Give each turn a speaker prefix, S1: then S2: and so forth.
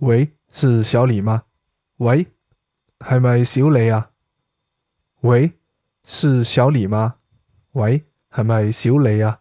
S1: 喂是小李吗？喂系咪小李啊？喂是小李吗？喂系咪小李啊？